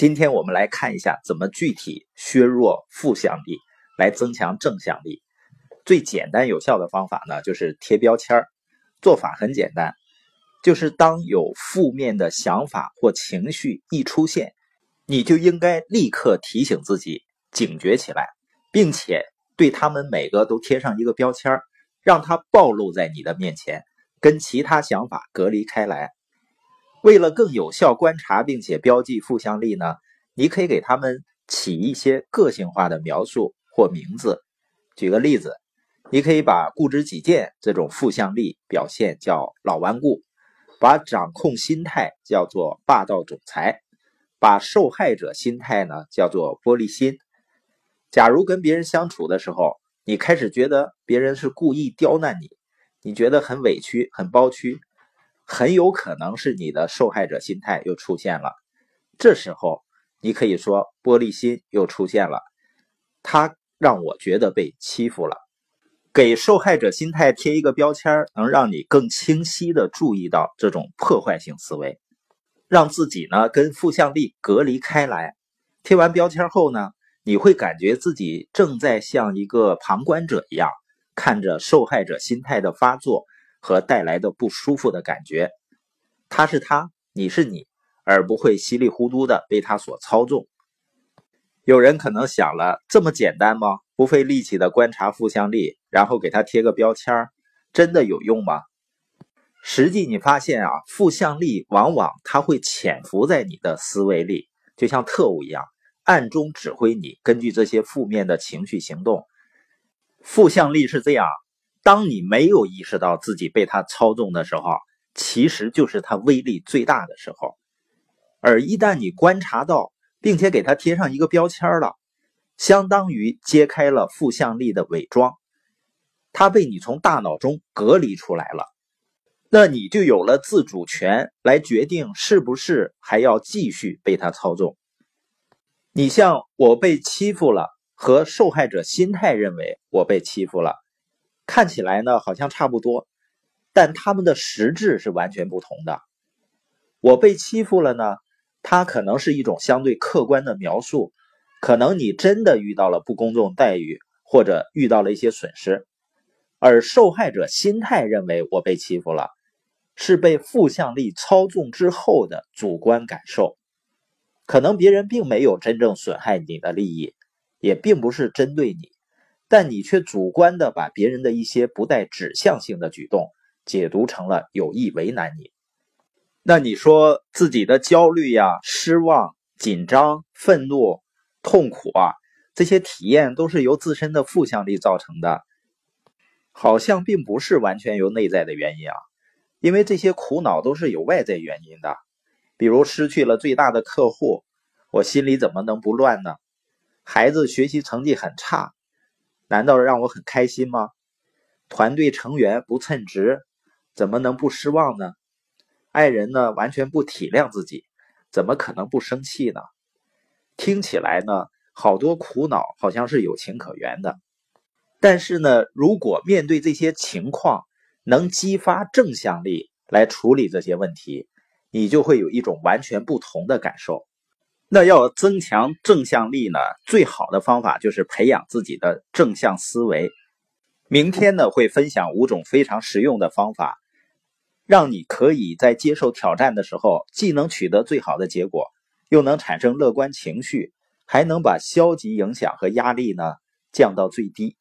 今天我们来看一下怎么具体削弱负向力，来增强正向力。最简单有效的方法呢，就是贴标签儿。做法很简单，就是当有负面的想法或情绪一出现，你就应该立刻提醒自己警觉起来，并且对他们每个都贴上一个标签儿，让它暴露在你的面前，跟其他想法隔离开来。为了更有效观察并且标记负向力呢，你可以给他们起一些个性化的描述或名字。举个例子。你可以把固执己见这种负向力表现叫老顽固，把掌控心态叫做霸道总裁，把受害者心态呢叫做玻璃心。假如跟别人相处的时候，你开始觉得别人是故意刁难你，你觉得很委屈、很包屈，很有可能是你的受害者心态又出现了。这时候，你可以说玻璃心又出现了，他让我觉得被欺负了。给受害者心态贴一个标签，能让你更清晰的注意到这种破坏性思维，让自己呢跟负向力隔离开来。贴完标签后呢，你会感觉自己正在像一个旁观者一样，看着受害者心态的发作和带来的不舒服的感觉。他是他，你是你，而不会稀里糊涂的被他所操纵。有人可能想了，这么简单吗？不费力气的观察负向力，然后给他贴个标签真的有用吗？实际你发现啊，负向力往往它会潜伏在你的思维里，就像特务一样，暗中指挥你，根据这些负面的情绪行动。负向力是这样，当你没有意识到自己被他操纵的时候，其实就是他威力最大的时候。而一旦你观察到，并且给他贴上一个标签了。相当于揭开了负向力的伪装，它被你从大脑中隔离出来了，那你就有了自主权来决定是不是还要继续被他操纵。你像我被欺负了和受害者心态认为我被欺负了，看起来呢好像差不多，但他们的实质是完全不同的。我被欺负了呢，它可能是一种相对客观的描述。可能你真的遇到了不公正待遇，或者遇到了一些损失，而受害者心态认为我被欺负了，是被负向力操纵之后的主观感受。可能别人并没有真正损害你的利益，也并不是针对你，但你却主观的把别人的一些不带指向性的举动解读成了有意为难你。那你说自己的焦虑呀、失望、紧张、愤怒。痛苦啊，这些体验都是由自身的负向力造成的，好像并不是完全由内在的原因啊。因为这些苦恼都是有外在原因的，比如失去了最大的客户，我心里怎么能不乱呢？孩子学习成绩很差，难道让我很开心吗？团队成员不称职，怎么能不失望呢？爱人呢，完全不体谅自己，怎么可能不生气呢？听起来呢，好多苦恼好像是有情可原的，但是呢，如果面对这些情况，能激发正向力来处理这些问题，你就会有一种完全不同的感受。那要增强正向力呢，最好的方法就是培养自己的正向思维。明天呢，会分享五种非常实用的方法，让你可以在接受挑战的时候，既能取得最好的结果。又能产生乐观情绪，还能把消极影响和压力呢降到最低。